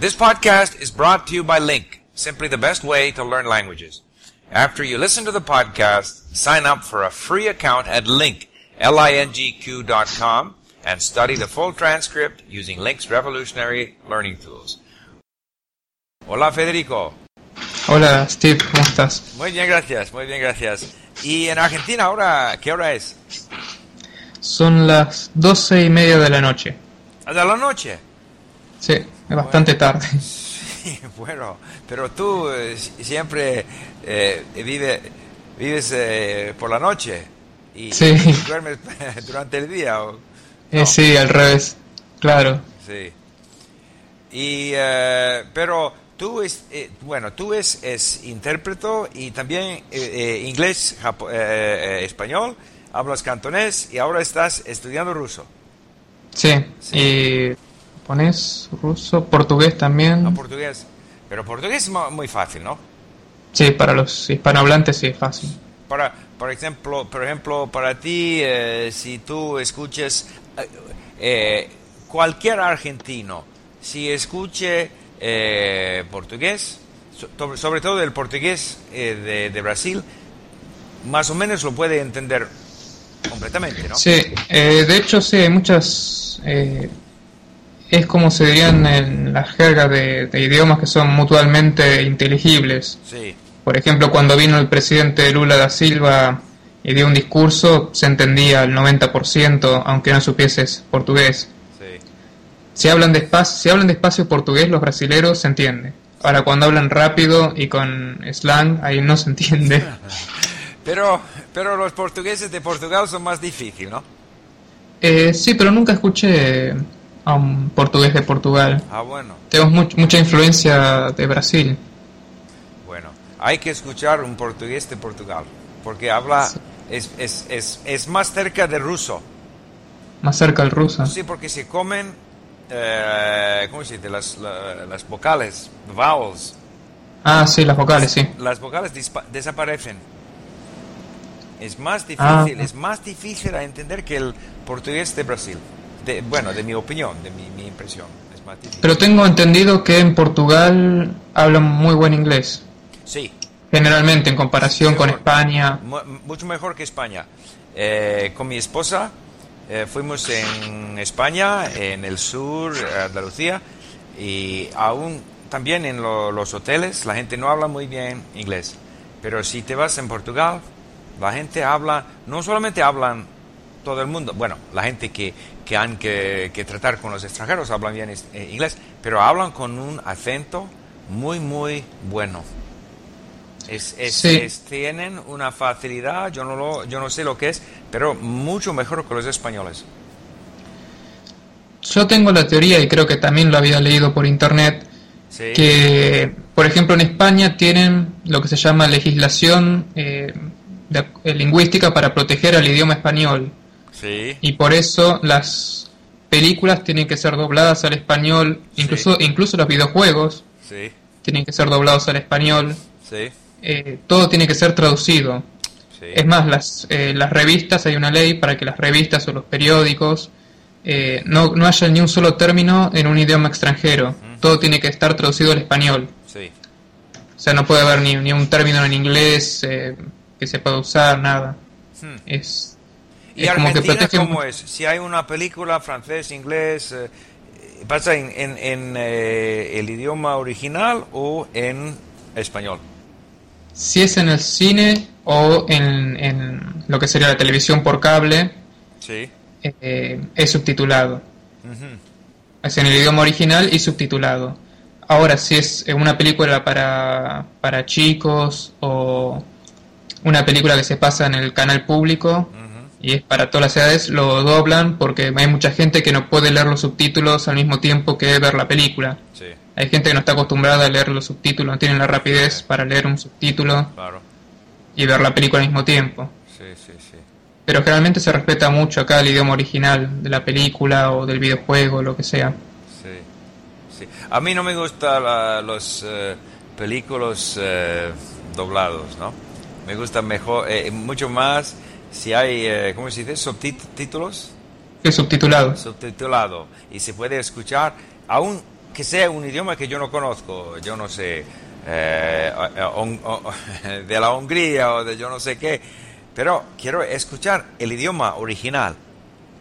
This podcast is brought to you by Link, simply the best way to learn languages. After you listen to the podcast, sign up for a free account at Link, L-I-N-G-Q dot and study the full transcript using Link's revolutionary learning tools. Hola Federico. Hola Steve, ¿cómo estás? Muy bien, gracias, muy bien, gracias. ¿Y en Argentina ahora qué hora es? Son las doce y media de la noche. ¿Hasta la noche? Sí, es bastante tarde. Sí, bueno, pero tú eh, siempre eh, vive, vives eh, por la noche y, Sí. y duermes durante el día. ¿o? Sí, al revés, claro. Sí. Y, pero tú es, bueno, tú es, es intérprete y también inglés, japo- español, hablas cantonés y ahora estás estudiando ruso. Sí, Sí. y japonés, ruso, portugués también. a portugués. Pero portugués es muy fácil, ¿no? Sí, para los hispanohablantes sí es fácil. Para, por ejemplo, por ejemplo, para ti, eh, si tú escuches eh, eh, cualquier argentino, si escuche eh, portugués, so- sobre, sobre todo el portugués de, de Brasil, más o menos lo puede entender completamente, ¿no? Sí, eh, de hecho sí, hay muchas... eh, es como se dirían en la jerga de, de idiomas que son mutuamente inteligibles. Sí, Por ejemplo, cuando vino el presidente Lula da Silva y dio un discurso, se entendía al 90%, aunque no supieses portugués. sí. Si hablan despacio, si hablan despacio portugués, los brasileros se entiende. Ahora, cuando hablan rápido y con slang, ahí no se entiende. Pero, pero los portugueses de Portugal son más difíciles, ¿no? Eh, sí, pero nunca escuché a un portugués de Portugal. Ah, bueno. Tenemos much- mucha influencia de Brasil. Bueno, hay que escuchar un portugués de Portugal, porque habla, Sí. es, es, es, es más cerca del ruso. Más cerca al ruso. Sí, porque se comen, eh, ¿cómo se dice? Las, la- las vocales, vowels. Ah, sí, las vocales, sí. Las vocales desaparecen. Es más Ah. difícil, es más difícil a entender que el portugués de Brasil. De, bueno, de mi opinión, de mi, mi impresión. Es más. Pero tengo entendido que en Portugal hablan muy buen inglés. sí, Generalmente, en comparación con Mejor. España. Mu- mucho mejor que España. Eh, con mi esposa eh, fuimos en España, en el sur, Andalucía, y aún también en lo- los hoteles la gente no habla muy bien inglés. Pero si te vas en Portugal, la gente habla, no solamente hablan todo el mundo, bueno, la gente que, que han que, que tratar con los extranjeros hablan bien eh, inglés, pero hablan con un acento muy, muy bueno. Es, es- Sí. es- tienen una facilidad, yo no, lo, yo no sé lo que es, pero mucho mejor que los españoles. Yo tengo la teoría, y creo que también lo había leído por internet, Sí. que, por ejemplo, en España tienen lo que se llama legislación eh, de- eh, lingüística para proteger al idioma español. Sí. Y por eso las películas tienen que ser dobladas al español, Sí. incluso, incluso los videojuegos Sí. tienen que ser doblados al español. Eh, todo tiene que ser traducido. Es más, las, eh, las revistas, hay una ley para que las revistas o los periódicos eh, no, no haya ni un solo término en un idioma extranjero. Todo tiene que estar traducido al español. O sea, no puede haber ni, ni un término en inglés eh, que se pueda usar, nada. Hmm. Es, ¿Y es como que Argentina cómo es? Si hay una película francés, inglés, eh, ¿pasa en, en- en, eh, el idioma original o en español? Si es en el cine o en, en lo que sería la televisión por cable, Sí. eh, es subtitulado. Es en el idioma original y subtitulado. Ahora, si es una película para, para chicos o una película que se pasa en el canal público. Y es para todas las edades, lo doblan porque hay mucha gente que no puede leer los subtítulos al mismo tiempo que ver la película. Sí, Hay gente que no está acostumbrada a leer los subtítulos, no tienen la rapidez para leer un subtítulo claro. y ver la película al mismo tiempo. Sí, sí, sí. Pero generalmente se respeta mucho acá el idioma original de la película o del videojuego, lo que sea. Sí, sí. A mí no me gustan los eh, películas eh, doblados, ¿no? Me gusta mejor, eh, mucho más si hay, eh, ¿cómo se dice? Subtítulos. Es subtitulado. Subtitulado. Y se puede escuchar, aún aunque sea un idioma que yo no conozco, yo no sé, eh, de la Hungría o de yo no sé qué, pero quiero escuchar el idioma original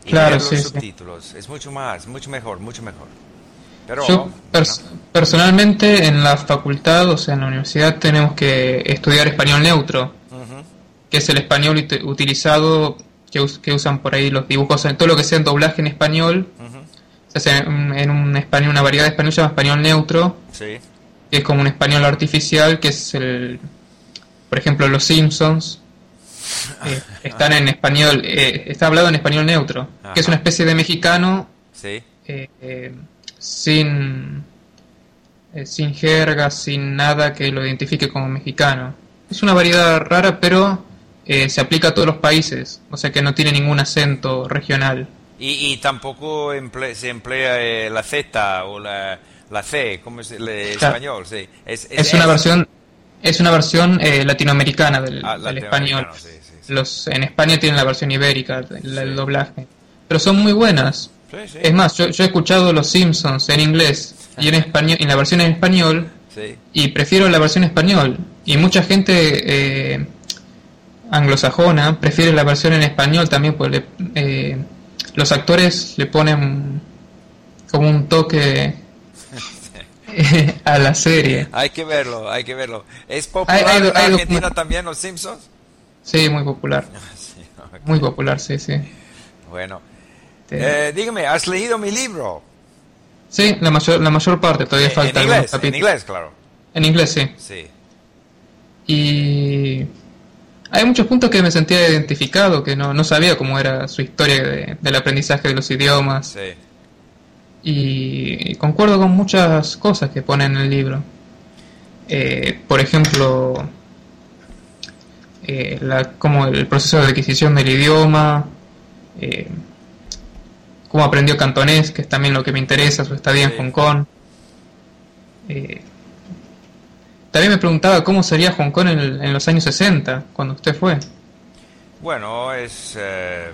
y Claro, sí, los sí. subtítulos. Es mucho más, mucho mejor, mucho mejor. Pero, Yo pers- personalmente en la facultad, o sea, en la universidad, tenemos que estudiar español neutro, que es el español ut- utilizado que, us- que usan por ahí los dibujos, en todo lo que sea en doblaje en español, se hace en, en un español, una variedad de español se llama español neutro, sí, que es como un español artificial, que es el, por ejemplo, los Simpsons. eh, están en español, eh, está hablado en español neutro, que es una especie de mexicano sí. eh, eh, sin eh, sin jerga, sin nada que lo identifique como mexicano. Es una variedad rara, pero eh, se aplica a todos los países, o sea que no tiene ningún acento regional. Y, y tampoco emple- se emplea eh, la Z o la, la C, como es el eh, Claro. español, sí. Es, Es una versión es una versión eh, latinoamericana del, Ah, del español. sí, sí. Los en España tienen la versión ibérica, el, el doblaje, pero son muy buenas. Es más, yo, yo he escuchado los Simpsons en inglés y en español, en la versión en español y prefiero la versión español. Y mucha gente eh, anglosajona prefiere la versión en español también, porque le- eh, los actores le ponen como un toque eh, a la serie. Hay que verlo, hay que verlo. ¿Es popular Hay- hay- en Argentina también los Simpsons? Sí, muy popular. Sí. Muy popular, sí, sí. Bueno. Eh, dígame, ¿has leído mi libro? Sí, la mayor, la mayor parte, todavía Eh, falta en inglés, en inglés, claro. En inglés, sí. Sí. Y hay muchos puntos que me sentía identificado, que no, no sabía cómo era su historia de- del aprendizaje de los idiomas. Sí. Y, concuerdo con muchas cosas que pone en el libro. Eh, por ejemplo, eh, la, como el proceso de adquisición del idioma, eh, cómo aprendió cantonés, que es también lo que me interesa, su estadía Sí. en Hong Kong. Eh, también me preguntaba cómo sería Hong Kong en, el- en los años 60, cuando usted fue. Bueno, es eh,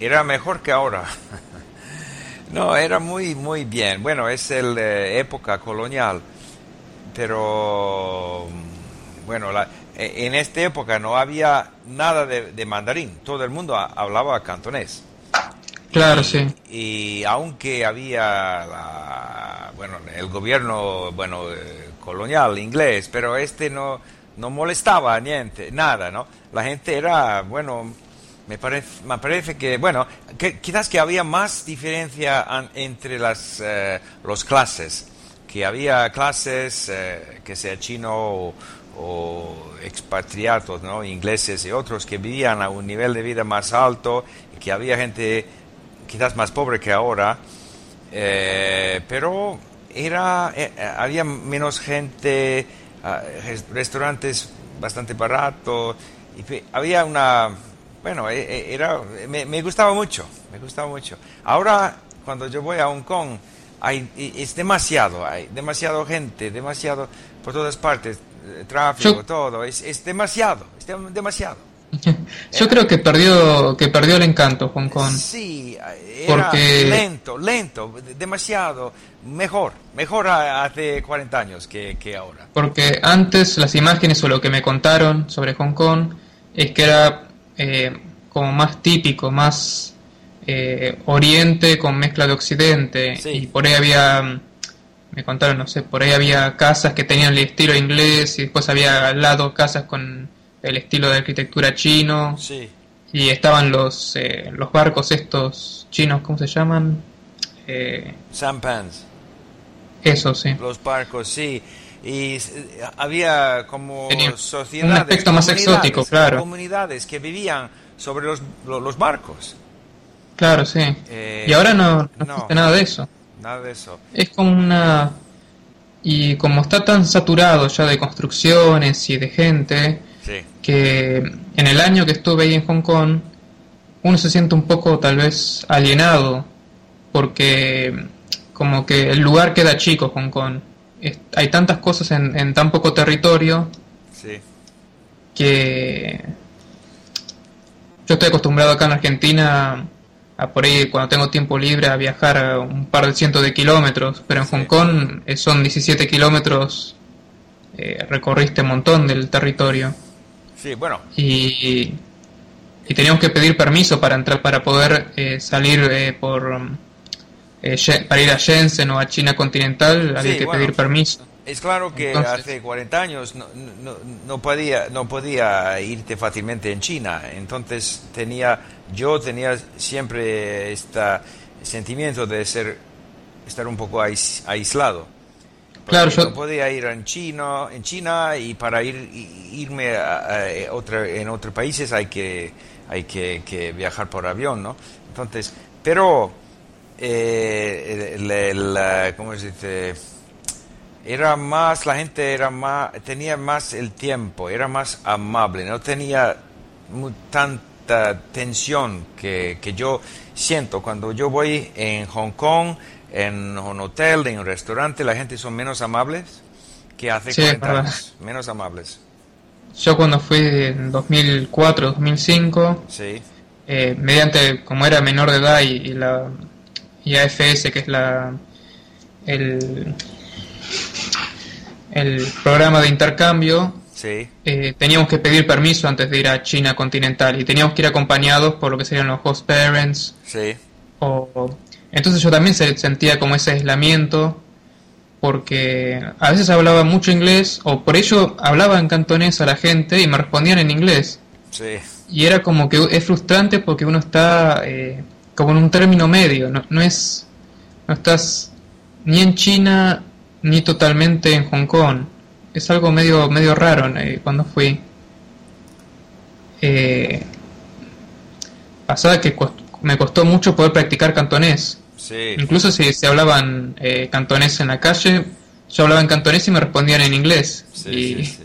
era mejor que ahora. no, era muy muy bien. Bueno, es el eh, época colonial, pero bueno, la- e- en esta época no había nada de, de mandarín. Todo el mundo ha- hablaba cantonés. Claro, y, sí. Y aunque había la- bueno, el gobierno bueno, eh, colonial inglés, pero este no, no molestaba niente, nada, ¿no? La gente era, bueno, me parece, me parece que, bueno, quizás que había más diferencia entre las eh, los clases, que había clases, eh, que sea chino o, expatriatos, ¿no? Ingleses y otros que vivían a un nivel de vida más alto y que había gente quizás más pobre que ahora, eh, pero era, eh, eh, había menos gente, ah, res- restaurantes bastante baratos, y había una, bueno, eh, era, me, me gustaba mucho, me gustaba mucho. Ahora, cuando yo voy a Hong Kong, hay, es demasiado, hay demasiado gente, demasiado, por todas partes, tráfico, todo, es, es demasiado, es dem- demasiado. Yo creo que perdió, que perdió el encanto Hong Kong. Sí, era Porque- lento, lento, demasiado, mejor, mejor hace 40 años que, que ahora. Porque antes las imágenes o lo que me contaron sobre Hong Kong es que era eh, como más típico, más eh, oriente con mezcla de occidente. Sí. Y por ahí había, me contaron, no sé, por ahí había casas que tenían el estilo inglés y después había al lado casas con el estilo de arquitectura chino. Sí, Y estaban los, eh, los barcos estos chinos, ¿cómo se llaman? Eh, sampans, eso, sí. los barcos, sí. Y eh, había como Tenía un aspecto más comunidades, exótico, claro. comunidades que vivían sobre los, lo- los barcos. Claro, sí. Eh, y ahora no, no no. existe nada de eso. Nada de eso. Es como una... Y como está tan saturado ya de construcciones y de gente, Sí, que en el año que estuve ahí en Hong Kong, uno se siente un poco tal vez alienado, porque como que el lugar queda chico, Hong Kong. Es- hay tantas cosas en, en tan poco territorio sí, que yo estoy acostumbrado acá en Argentina a por ahí cuando tengo tiempo libre a viajar un par de cientos de kilómetros, pero en Hong Kong eh, son 17 kilómetros, eh, recorriste un montón del territorio. Sí, bueno. Y, y teníamos que pedir permiso para entrar, para poder eh, salir por para ir a Shenzhen o a China continental, había que pedir permiso. Es claro que hace 40 años no, no, no, podía, no podía irte fácilmente en China, entonces tenía, yo tenía siempre este sentimiento de ser, estar un poco aislado. Claro, yo... No podía ir en China, en China y para ir, irme a, otra, en otros países hay que, hay que, que viajar por avión, ¿no? Entonces, pero, eh, el, el, ¿cómo se dice? era más, la gente era más, tenía más el tiempo, era más amable, no tenía tanta tensión que, que yo siento cuando yo voy en Hong Kong, en un hotel, en un restaurante, la gente son menos amables que hace 40 años, menos amables. Yo cuando fui en 2004, 2005, sí. eh, mediante, como era menor de edad y, y la y AFS, que es la el el programa de intercambio, eh, teníamos que pedir permiso antes de ir a China continental y teníamos que ir acompañados por lo que serían los host parents. O, entonces yo también se sentía como ese aislamiento porque a veces hablaba mucho inglés o por ello hablaba en cantonés a la gente y me respondían en inglés. Y era como que es frustrante porque uno está eh, como en un término medio, no, no es no estás ni en China ni totalmente en Hong Kong. Es algo medio, medio raro eh, cuando fui. Eh, pasaba que me costó mucho poder practicar cantonés. Incluso si se hablaban eh, cantonés en la calle, yo hablaba en cantonés y me respondían en inglés. y,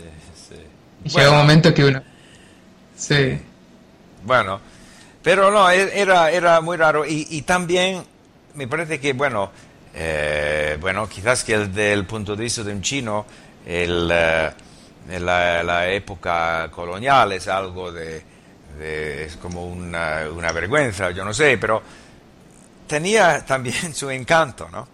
llegó un momento que uno... Sí. Bueno, pero no, e-, era, era muy raro. Y, y también me parece que, bueno, eh, bueno, quizás que el punto de vista de un chino, el, eh, la, época colonial es algo de, es como una, una, vergüenza, yo no sé, pero tenía también su encanto, ¿no?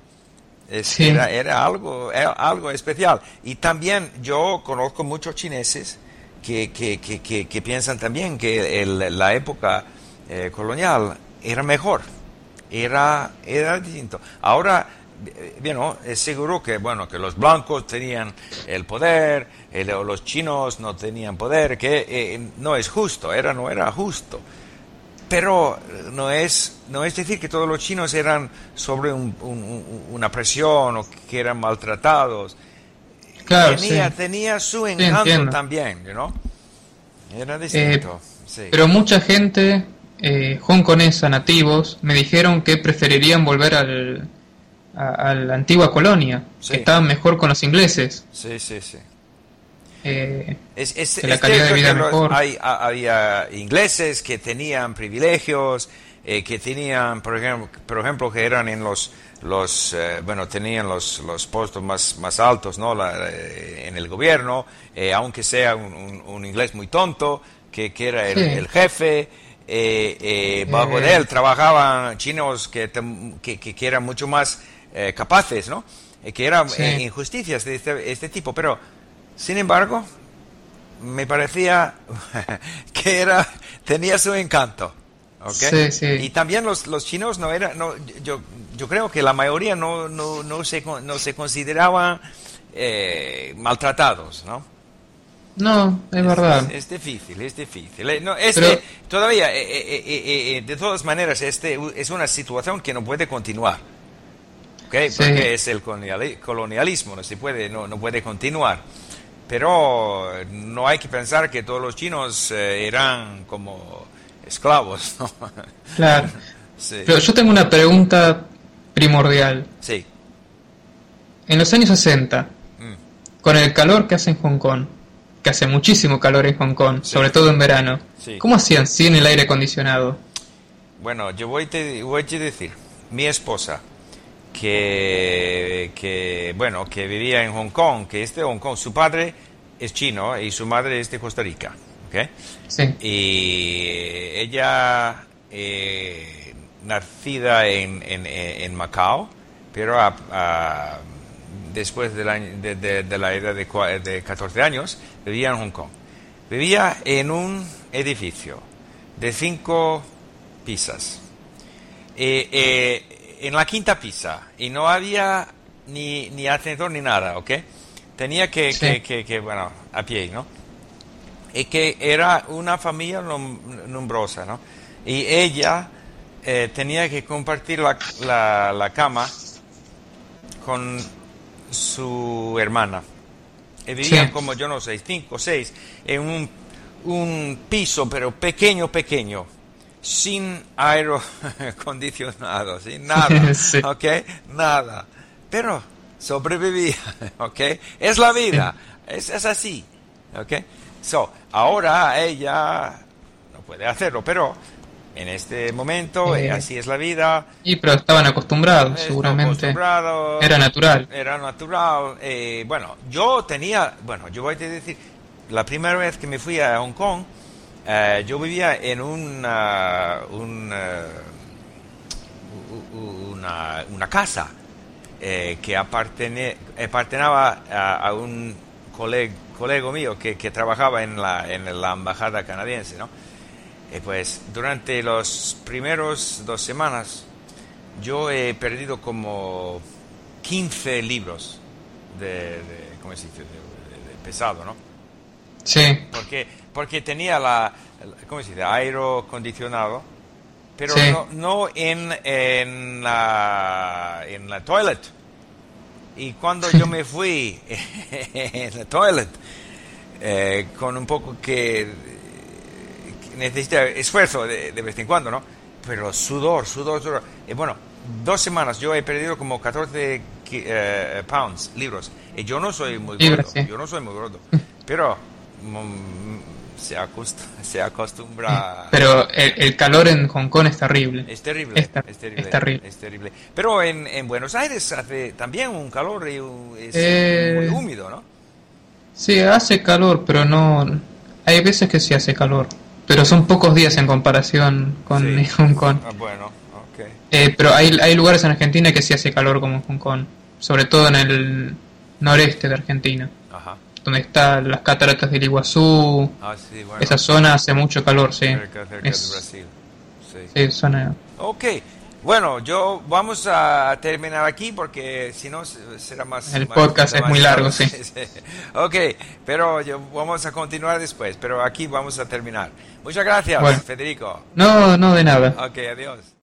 era, era, algo, algo especial. Y también yo conozco muchos chineses que, que, que, que piensan también que el, la época eh, colonial era mejor era, era distinto. Ahora, bueno, es seguro que, bueno, que los blancos tenían el poder, los chinos no tenían poder, que eh, no es justo, era, no era justo. Pero no es, no es decir que todos los chinos eran sobre una presión o que eran maltratados. Claro, tenía, tenía su encanto también, ¿no? Era distinto. Eh, pero mucha gente eh, hongkonesa nativos me dijeron que preferirían volver al, a, la antigua colonia, que estaban mejor con los ingleses. Sí, sí, sí. Eh, es, la calidad de vida mejor. Hay, había ingleses que tenían privilegios, eh, que tenían, por ejemplo, por ejemplo, que eran en los, los eh, bueno, tenían los, los puestos más, más altos, ¿no? En el gobierno, aunque sea un, un, inglés muy tonto, que, que era el, el jefe, bajo de él trabajaban chinos que, que, que eran mucho más capaces, ¿no? que eran injusticias de este, este, tipo, pero sin embargo me parecía que era tenía su encanto. ¿okay? Y también los, los chinos no eran, no, yo, yo creo que la mayoría no, no, no, se, no se consideraban maltratados, ¿no? No, es, verdad. Es, difícil, es difícil. Eh, no, este, todavía, eh, eh, de todas maneras, este es una situación que no puede continuar. ¿okay? Porque es el colonialismo, no se puede, no, no puede continuar. Pero no hay que pensar que todos los chinos eran como esclavos. Claro. Pero yo tengo una pregunta primordial. Sí. En los años 60, mm. con el calor que hace en Hong Kong, que hace muchísimo calor en Hong Kong, sobre todo en verano. ¿Cómo hacían sin el aire acondicionado? Bueno, yo voy, te, voy a decir, mi esposa, que, que, bueno, que vivía en Hong Kong, que es de Hong Kong, su padre es chino y su madre es de Costa Rica, Sí. Y ella eh, nacida en, en, en Macao, pero después de la, de, la edad de, de 14 años vivía en Hong Kong. Vivía en un edificio de cinco pisas. Eh, eh, en la quinta pisa y no había ni, ni ascensor ni nada, ¿ok? Tenía que, que, que, bueno, a pie, ¿no? Y que era una familia numerosa, ¿no? Y ella eh, tenía que compartir la, la, la, cama con su hermana. Y vivían como, yo no sé, cinco o seis, en un, un piso, pero pequeño, pequeño sin aire acondicionado, sin nada, ¿ok? Nada. Pero sobrevivía, ¿ok? Es la vida, es, es, así, ¿ok? So, ahora ella no puede hacerlo, pero en este momento eh, así es la vida. Y pero estaban acostumbrados, seguramente. era natural. Era natural. Eh, bueno, yo tenía, bueno, yo voy a decir, la primera vez que me fui a Hong Kong, eh, yo vivía en una, una, una, casa eh, que apartenaba a, un colega, mío que, que, trabajaba en la, en la embajada canadiense, ¿no? Y pues durante los primeros dos semanas yo he perdido como 15 libros de, ¿cómo se? De, pesado, ¿no? Sí. Porque, porque tenía la, ¿cómo se dice? Aire acondicionado, pero no, no, en, en, la, en la toilet. Y cuando yo me fui en la toilet, eh, con un poco que, necesita esfuerzo de, vez en cuando, ¿no? Pero sudor, sudor, sudor. Y bueno, dos semanas yo he perdido como 14 eh, pounds, libros. Y yo no soy muy gordo, yo no soy muy gordo. Pero se, se acostumbra. Pero el, calor en Hong Kong es terrible. Es terrible. Es, terrible, es terrible. Pero en, en, Buenos Aires hace también un calor y es eh, muy húmedo, ¿no? Sí, hace calor, pero no. Hay veces que sí hace calor. Pero son pocos días en comparación con Hong Kong. Ah, bueno. Eh, pero hay, hay lugares en Argentina que sí hace calor como Hong Kong. Sobre todo en el noreste de Argentina. Ajá donde están las cataratas del Iguazú. Ah, esa zona hace mucho calor, sí. Cerca, cerca de Brasil. Sí. zona. Ok. Bueno, yo vamos a terminar aquí porque si no será más... El podcast es muy largo, sí. ok, pero yo, vamos a continuar después, pero aquí vamos a terminar. Muchas gracias, Federico. No, no, de nada. Ok, adiós.